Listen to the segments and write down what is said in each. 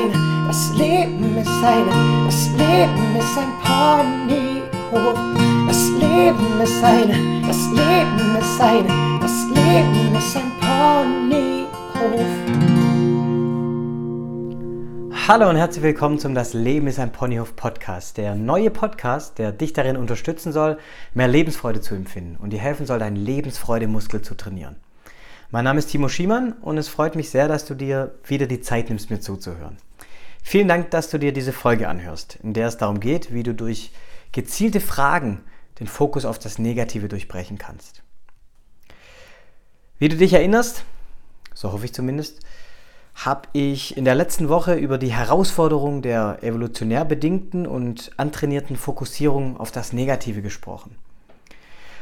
eine, das Leben ist eine, das Leben ist ein Ponyhof. Das Leben ist eine, das Leben ist eine, das Leben ist ein Ponyhof. Hallo und herzlich willkommen zum Das Leben ist ein Ponyhof Podcast. Der neue Podcast, der dich darin unterstützen soll, mehr Lebensfreude zu empfinden und dir helfen soll, deinen Lebensfreudemuskel zu trainieren. Mein Name ist Timo Schiemann und es freut mich sehr, dass du dir wieder die Zeit nimmst, mir zuzuhören. Vielen Dank, dass du dir diese Folge anhörst, in der es darum geht, wie du durch gezielte Fragen den Fokus auf das Negative durchbrechen kannst. Wie du dich erinnerst, so hoffe ich zumindest, habe ich in der letzten Woche über die Herausforderung der evolutionär bedingten und antrainierten Fokussierung auf das Negative gesprochen.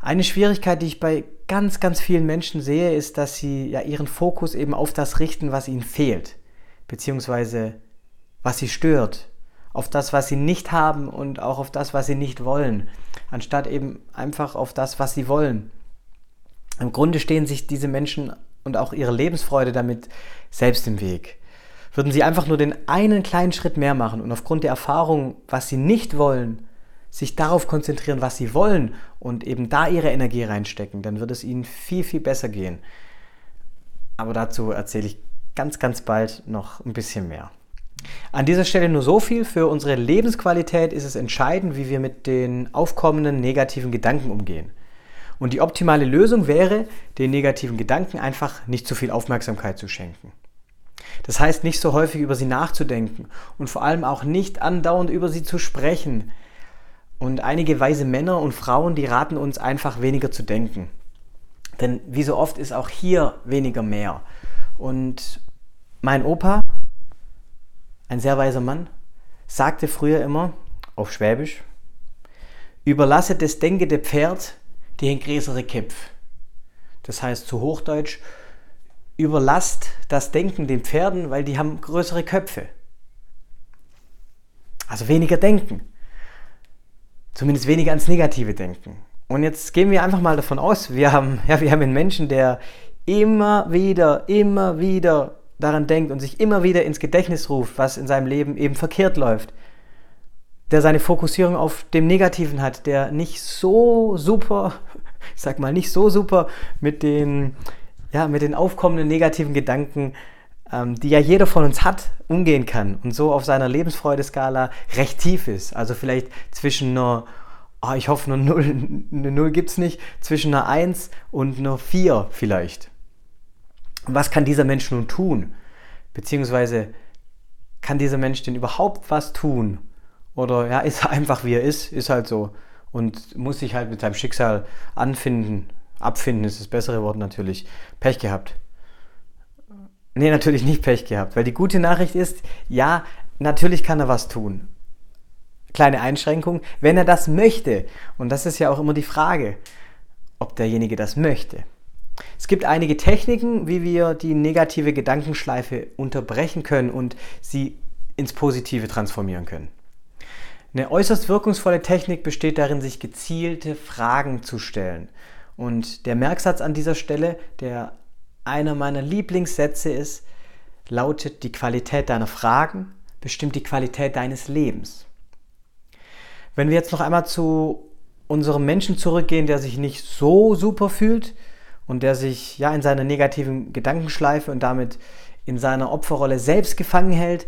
Eine Schwierigkeit, die ich bei ganz, ganz vielen Menschen sehe, ist, dass sie ja ihren Fokus eben auf das richten, was ihnen fehlt, beziehungsweise was sie stört, auf das, was sie nicht haben und auch auf das, was sie nicht wollen, anstatt eben einfach auf das, was sie wollen. Im Grunde stehen sich diese Menschen und auch ihre Lebensfreude damit selbst im Weg. Würden sie einfach nur den einen kleinen Schritt mehr machen und aufgrund der Erfahrung, was sie nicht wollen, sich darauf konzentrieren, was sie wollen und eben da ihre Energie reinstecken, dann wird es ihnen viel, viel besser gehen. Aber dazu erzähle ich ganz, ganz bald noch ein bisschen mehr. An dieser Stelle nur so viel. Für unsere Lebensqualität ist es entscheidend, wie wir mit den aufkommenden negativen Gedanken umgehen. Und die optimale Lösung wäre, den negativen Gedanken einfach nicht zu viel Aufmerksamkeit zu schenken. Das heißt, nicht so häufig über sie nachzudenken und vor allem auch nicht andauernd über sie zu sprechen, und einige weise Männer und Frauen, die raten uns einfach weniger zu denken. Denn wie so oft ist auch hier weniger mehr. Und mein Opa, ein sehr weiser Mann, sagte früher immer auf Schwäbisch, überlasse das denkende Pferd die größere Kipf. Das heißt zu Hochdeutsch, überlasst das Denken den Pferden, weil die haben größere Köpfe. Also weniger denken zumindest weniger ans Negative denken. Und jetzt gehen wir einfach mal davon aus, wir haben, ja, wir haben einen Menschen, der immer wieder, immer wieder daran denkt und sich immer wieder ins Gedächtnis ruft, was in seinem Leben eben verkehrt läuft. Der seine Fokussierung auf dem Negativen hat, der nicht so super, ich sag mal, nicht so super mit den, ja, mit den aufkommenden negativen Gedanken ähm, die ja jeder von uns hat, umgehen kann und so auf seiner Lebensfreudeskala recht tief ist. Also vielleicht zwischen einer, oh, ich hoffe, eine Null, eine Null gibt es nicht, zwischen einer 1 und einer 4 vielleicht. Was kann dieser Mensch nun tun? Beziehungsweise kann dieser Mensch denn überhaupt was tun? Oder ja, ist er einfach wie er ist, ist halt so und muss sich halt mit seinem Schicksal anfinden. Abfinden ist das bessere Wort natürlich. Pech gehabt. Nee, natürlich nicht Pech gehabt, weil die gute Nachricht ist, ja, natürlich kann er was tun. Kleine Einschränkung, wenn er das möchte. Und das ist ja auch immer die Frage, ob derjenige das möchte. Es gibt einige Techniken, wie wir die negative Gedankenschleife unterbrechen können und sie ins Positive transformieren können. Eine äußerst wirkungsvolle Technik besteht darin, sich gezielte Fragen zu stellen. Und der Merksatz an dieser Stelle, der einer meiner Lieblingssätze ist, lautet, die Qualität deiner Fragen bestimmt die Qualität deines Lebens. Wenn wir jetzt noch einmal zu unserem Menschen zurückgehen, der sich nicht so super fühlt und der sich ja in seiner negativen Gedankenschleife und damit in seiner Opferrolle selbst gefangen hält,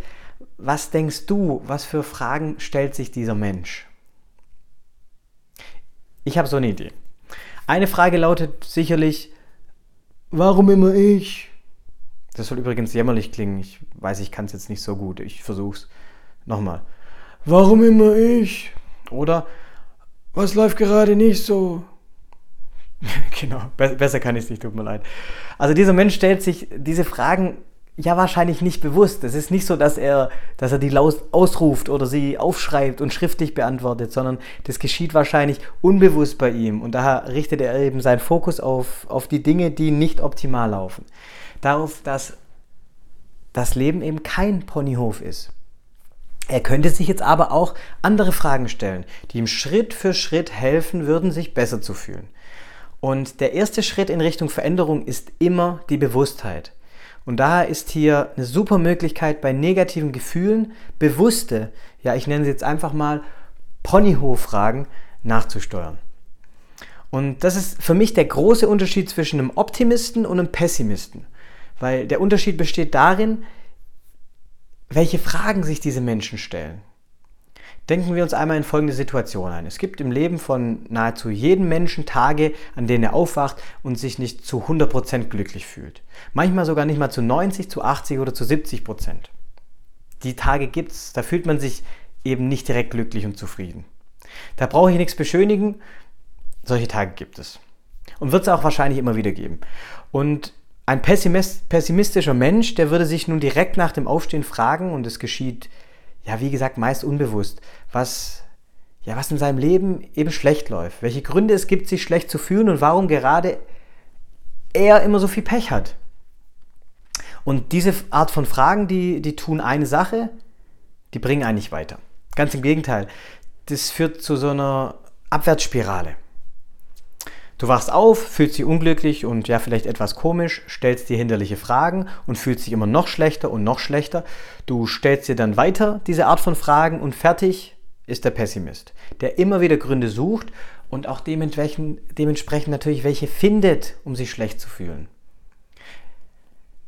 was denkst du, was für Fragen stellt sich dieser Mensch? Ich habe so eine Idee. Eine Frage lautet sicherlich, Warum immer ich? Das soll übrigens jämmerlich klingen. Ich weiß, ich kann es jetzt nicht so gut. Ich versuch's. Nochmal. Warum immer ich? Oder was läuft gerade nicht so? genau, besser kann ich es nicht, tut mir leid. Also dieser Mensch stellt sich diese Fragen ja wahrscheinlich nicht bewusst. Es ist nicht so, dass er, dass er die ausruft oder sie aufschreibt und schriftlich beantwortet, sondern das geschieht wahrscheinlich unbewusst bei ihm. Und daher richtet er eben seinen Fokus auf, auf die Dinge, die nicht optimal laufen. Darauf, dass das Leben eben kein Ponyhof ist. Er könnte sich jetzt aber auch andere Fragen stellen, die ihm Schritt für Schritt helfen würden, sich besser zu fühlen. Und der erste Schritt in Richtung Veränderung ist immer die Bewusstheit. Und daher ist hier eine super Möglichkeit, bei negativen Gefühlen bewusste, ja, ich nenne sie jetzt einfach mal Ponyhof-Fragen nachzusteuern. Und das ist für mich der große Unterschied zwischen einem Optimisten und einem Pessimisten. Weil der Unterschied besteht darin, welche Fragen sich diese Menschen stellen. Denken wir uns einmal in folgende Situation ein. Es gibt im Leben von nahezu jedem Menschen Tage, an denen er aufwacht und sich nicht zu 100% glücklich fühlt. Manchmal sogar nicht mal zu 90, zu 80 oder zu 70%. Die Tage gibt es, da fühlt man sich eben nicht direkt glücklich und zufrieden. Da brauche ich nichts beschönigen, solche Tage gibt es. Und wird es auch wahrscheinlich immer wieder geben. Und ein pessimistischer Mensch, der würde sich nun direkt nach dem Aufstehen fragen, und es geschieht ja, wie gesagt, meist unbewusst, was, ja, was in seinem Leben eben schlecht läuft, welche Gründe es gibt, sich schlecht zu fühlen und warum gerade er immer so viel Pech hat. Und diese Art von Fragen, die, die tun eine Sache, die bringen einen nicht weiter. Ganz im Gegenteil, das führt zu so einer Abwärtsspirale. Du wachst auf, fühlst dich unglücklich und ja, vielleicht etwas komisch, stellst dir hinderliche Fragen und fühlst dich immer noch schlechter und noch schlechter. Du stellst dir dann weiter diese Art von Fragen und fertig ist der Pessimist, der immer wieder Gründe sucht und auch dementsprechend, natürlich welche findet, um sich schlecht zu fühlen.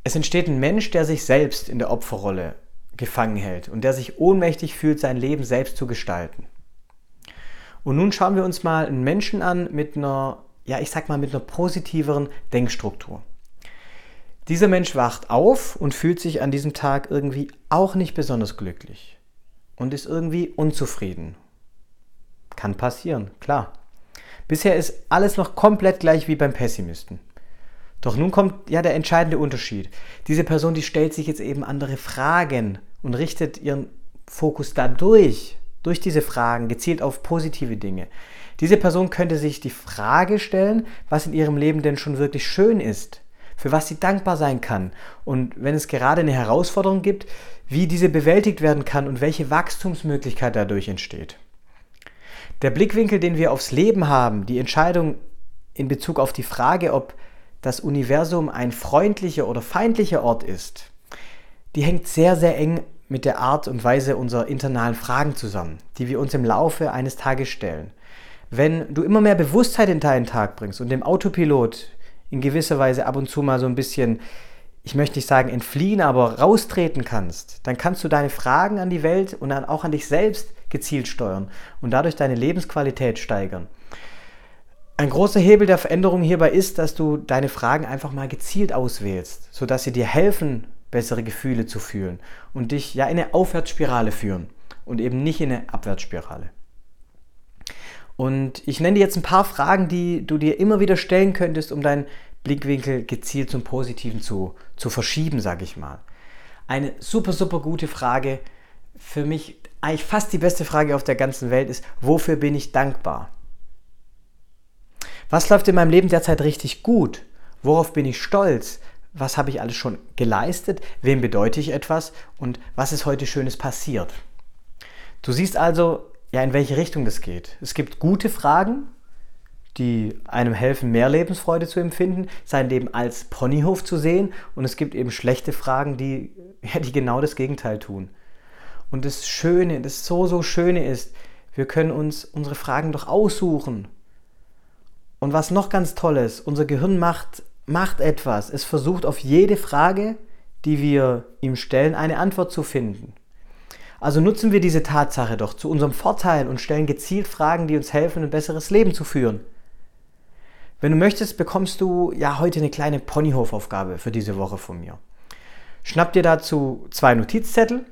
Es entsteht ein Mensch, der sich selbst in der Opferrolle gefangen hält und der sich ohnmächtig fühlt, sein Leben selbst zu gestalten. Und nun schauen wir uns mal einen Menschen an mit einer ja, ich sag mal, mit einer positiveren Denkstruktur. Dieser Mensch wacht auf und fühlt sich an diesem Tag irgendwie auch nicht besonders glücklich und ist irgendwie unzufrieden. Kann passieren, klar. Bisher ist alles noch komplett gleich wie beim Pessimisten. Doch nun kommt ja der entscheidende Unterschied. Diese Person, die stellt sich jetzt eben andere Fragen und richtet ihren Fokus dadurch, durch diese Fragen, gezielt auf positive Dinge. Diese Person könnte sich die Frage stellen, was in ihrem Leben denn schon wirklich schön ist, für was sie dankbar sein kann und wenn es gerade eine Herausforderung gibt, wie diese bewältigt werden kann und welche Wachstumsmöglichkeit dadurch entsteht. Der Blickwinkel, den wir aufs Leben haben, die Entscheidung in Bezug auf die Frage, ob das Universum ein freundlicher oder feindlicher Ort ist, die hängt sehr, sehr eng mit der Art und Weise unserer internalen Fragen zusammen, die wir uns im Laufe eines Tages stellen. Wenn du immer mehr Bewusstheit in deinen Tag bringst und dem Autopilot in gewisser Weise ab und zu mal so ein bisschen, ich möchte nicht sagen entfliehen, aber raustreten kannst, dann kannst du deine Fragen an die Welt und dann auch an dich selbst gezielt steuern und dadurch deine Lebensqualität steigern. Ein großer Hebel der Veränderung hierbei ist, dass du deine Fragen einfach mal gezielt auswählst, sodass sie dir helfen, bessere Gefühle zu fühlen und dich ja in eine Aufwärtsspirale führen und eben nicht in eine Abwärtsspirale. Und ich nenne dir jetzt ein paar Fragen, die du dir immer wieder stellen könntest, um deinen Blickwinkel gezielt zum Positiven zu, zu verschieben, sage ich mal. Eine super, super gute Frage, für mich eigentlich fast die beste Frage auf der ganzen Welt ist, wofür bin ich dankbar? Was läuft in meinem Leben derzeit richtig gut? Worauf bin ich stolz? Was habe ich alles schon geleistet? Wem bedeute ich etwas? Und was ist heute Schönes passiert? Du siehst also, ja, in welche Richtung das geht. Es gibt gute Fragen, die einem helfen, mehr Lebensfreude zu empfinden, sein Leben als Ponyhof zu sehen. Und es gibt eben schlechte Fragen, die, ja, die genau das Gegenteil tun. Und das Schöne, das so, so Schöne ist, wir können uns unsere Fragen doch aussuchen. Und was noch ganz toll ist, unser Gehirn macht, macht etwas. Es versucht auf jede Frage, die wir ihm stellen, eine Antwort zu finden. Also nutzen wir diese Tatsache doch zu unserem Vorteil und stellen gezielt Fragen, die uns helfen, ein besseres Leben zu führen. Wenn du möchtest, bekommst du ja heute eine kleine Ponyhof-Aufgabe für diese Woche von mir. Schnapp dir dazu zwei Notizzettel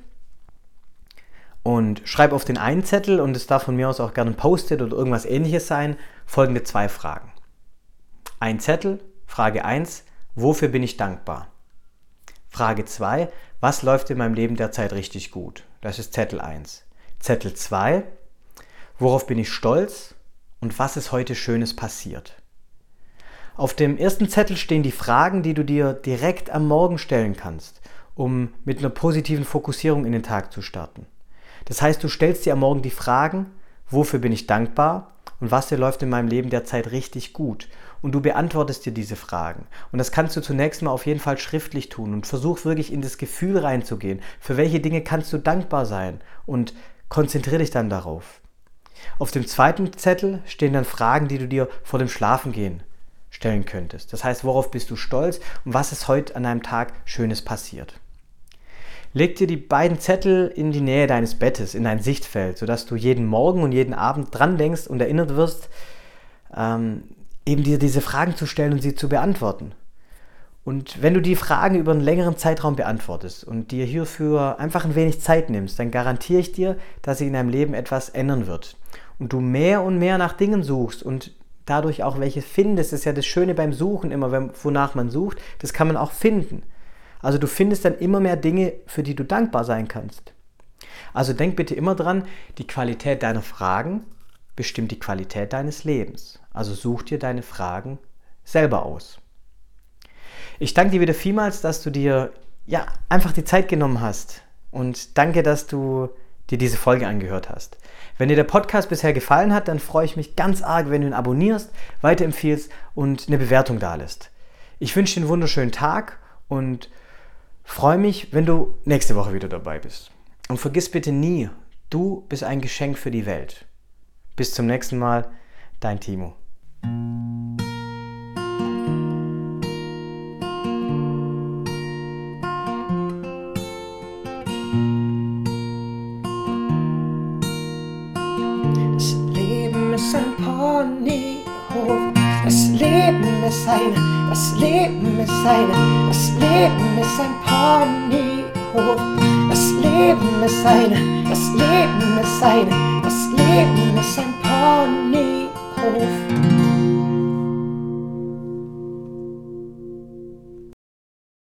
und schreib auf den einen Zettel, und es darf von mir aus auch gerne ein Post-it oder irgendwas ähnliches sein, folgende zwei Fragen. Ein Zettel, Frage 1, wofür bin ich dankbar? Frage 2, was läuft in meinem Leben derzeit richtig gut? Das ist Zettel 1. Zettel 2, worauf bin ich stolz und was ist heute Schönes passiert? Auf dem ersten Zettel stehen die Fragen, die du dir direkt am Morgen stellen kannst, um mit einer positiven Fokussierung in den Tag zu starten. Das heißt, du stellst dir am Morgen die Fragen, wofür bin ich dankbar und was dir läuft in meinem Leben derzeit richtig gut. Und du beantwortest dir diese Fragen. Und das kannst du zunächst mal auf jeden Fall schriftlich tun und versuch wirklich in das Gefühl reinzugehen. Für welche Dinge kannst du dankbar sein und konzentriere dich dann darauf. Auf dem zweiten Zettel stehen dann Fragen, die du dir vor dem Schlafengehen stellen könntest. Das heißt, worauf bist du stolz und was ist heute an einem Tag Schönes passiert. Leg dir die beiden Zettel in die Nähe deines Bettes, in dein Sichtfeld, sodass du jeden Morgen und jeden Abend dran denkst und erinnert wirst, ähm, eben dir diese Fragen zu stellen und sie zu beantworten. Und wenn du die Fragen über einen längeren Zeitraum beantwortest und dir hierfür einfach ein wenig Zeit nimmst, dann garantiere ich dir, dass sich in deinem Leben etwas ändern wird. Und du mehr und mehr nach Dingen suchst und dadurch auch welche findest. Das ist ja das Schöne beim Suchen immer, wonach man sucht, das kann man auch finden. Also du findest dann immer mehr Dinge, für die du dankbar sein kannst. Also denk bitte immer dran, die Qualität deiner Fragen bestimmt die Qualität deines Lebens. Also such dir deine Fragen selber aus. Ich danke dir wieder vielmals, dass du dir ja einfach die Zeit genommen hast und danke, dass du dir diese Folge angehört hast. Wenn dir der Podcast bisher gefallen hat, dann freue ich mich ganz arg, wenn du ihn abonnierst, weiterempfiehlst und eine Bewertung da lässt. Ich wünsche dir einen wunderschönen Tag und freue mich, wenn du nächste Woche wieder dabei bist. Und vergiss bitte nie, du bist ein Geschenk für die Welt. Bis zum nächsten Mal, dein Timo. ein Ponyhof. Das Leben Slemme sein, das Leben ist ein, das Leben ist ein Ponyhof. Das Leben ist ein, das Leben ist ein, das Leben ist ein Ponyhof.